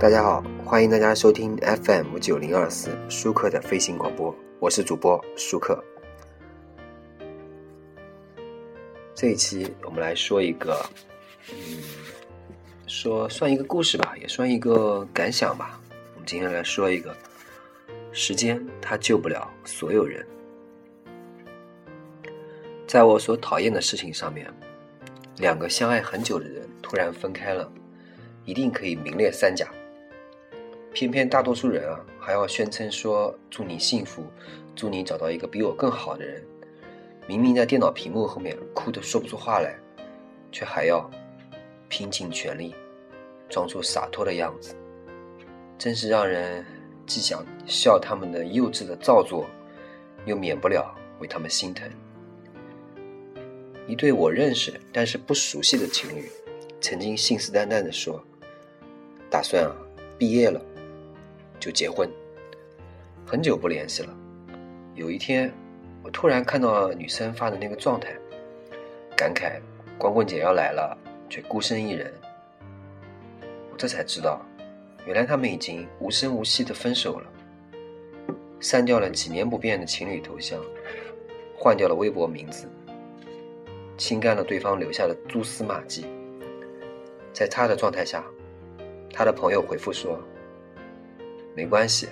大家好，欢迎大家收听 FM 九零二四舒克的飞行广播，我是主播舒克。这一期我们来说一个，嗯，说算一个故事吧，也算一个感想吧。我们今天来说一个，时间它救不了所有人。在我所讨厌的事情上面，两个相爱很久的人突然分开了，一定可以名列三甲。偏偏大多数人啊，还要宣称说祝你幸福，祝你找到一个比我更好的人。明明在电脑屏幕后面哭得说不出话来，却还要拼尽全力，装出洒脱的样子，真是让人既想笑他们的幼稚的造作，又免不了为他们心疼。一对我认识但是不熟悉的情侣，曾经信誓旦旦地说，打算啊毕业了。就结婚，很久不联系了。有一天，我突然看到女生发的那个状态，感慨光棍节要来了，却孤身一人。我这才知道，原来他们已经无声无息的分手了。删掉了几年不变的情侣头像，换掉了微博名字，清干了对方留下的蛛丝马迹。在他的状态下，他的朋友回复说。没关系，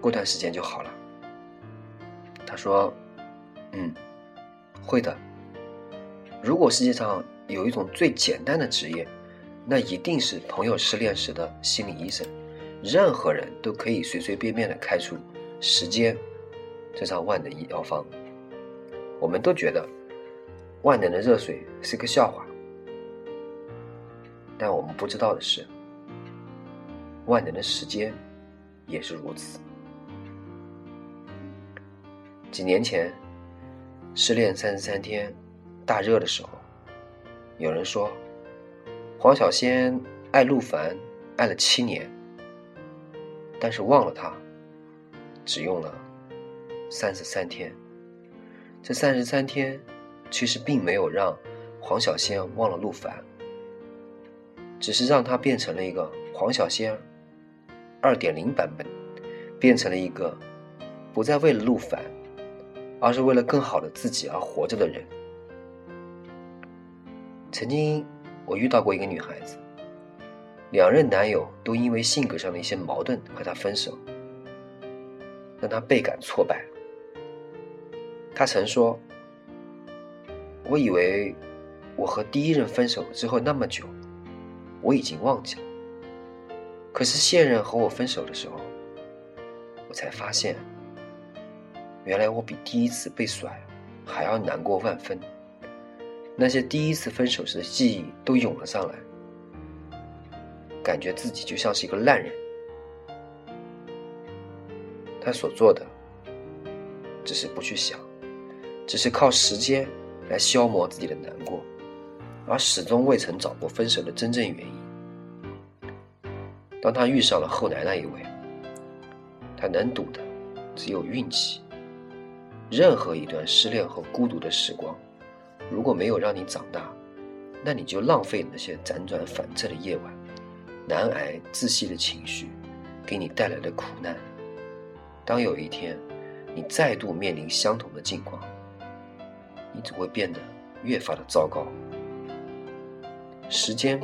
过段时间就好了。他说：“嗯，会的。如果世界上有一种最简单的职业，那一定是朋友失恋时的心理医生。任何人都可以随随便便的开出时间这张万能医药方。我们都觉得万能的热水是个笑话，但我们不知道的是，万能的时间。”也是如此。几年前，失恋三十三天大热的时候，有人说黄小仙爱陆凡爱了七年，但是忘了他只用了三十三天。这三十三天其实并没有让黄小仙忘了陆凡，只是让他变成了一个黄小仙。二点零版本，变成了一个不再为了陆凡，而是为了更好的自己而活着的人。曾经我遇到过一个女孩子，两任男友都因为性格上的一些矛盾和她分手，让她倍感挫败。她曾说：“我以为我和第一任分手之后那么久，我已经忘记了。”可是现任和我分手的时候，我才发现，原来我比第一次被甩还要难过万分。那些第一次分手时的记忆都涌了上来，感觉自己就像是一个烂人。他所做的，只是不去想，只是靠时间来消磨自己的难过，而始终未曾找过分手的真正原因。当他遇上了后来那一位，他能赌的只有运气。任何一段失恋和孤独的时光，如果没有让你长大，那你就浪费那些辗转反侧的夜晚，难挨窒息的情绪，给你带来的苦难。当有一天你再度面临相同的境况，你只会变得越发的糟糕。时间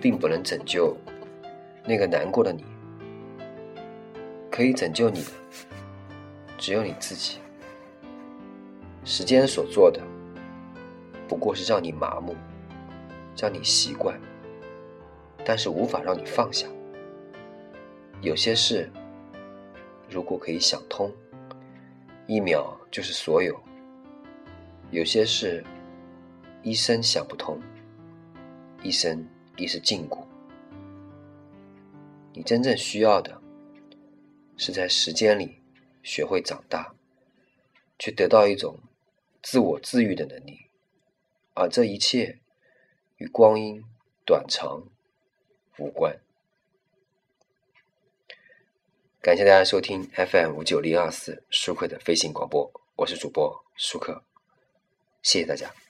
并不能拯救。那个难过的你，可以拯救你的，只有你自己。时间所做的，不过是让你麻木，让你习惯，但是无法让你放下。有些事，如果可以想通，一秒就是所有；有些事，一生想不通，一生亦是禁锢。你真正需要的，是在时间里学会长大，去得到一种自我治愈的能力，而这一切与光阴短长无关。感谢大家收听 FM 五九零二四舒克的飞行广播，我是主播舒克，谢谢大家。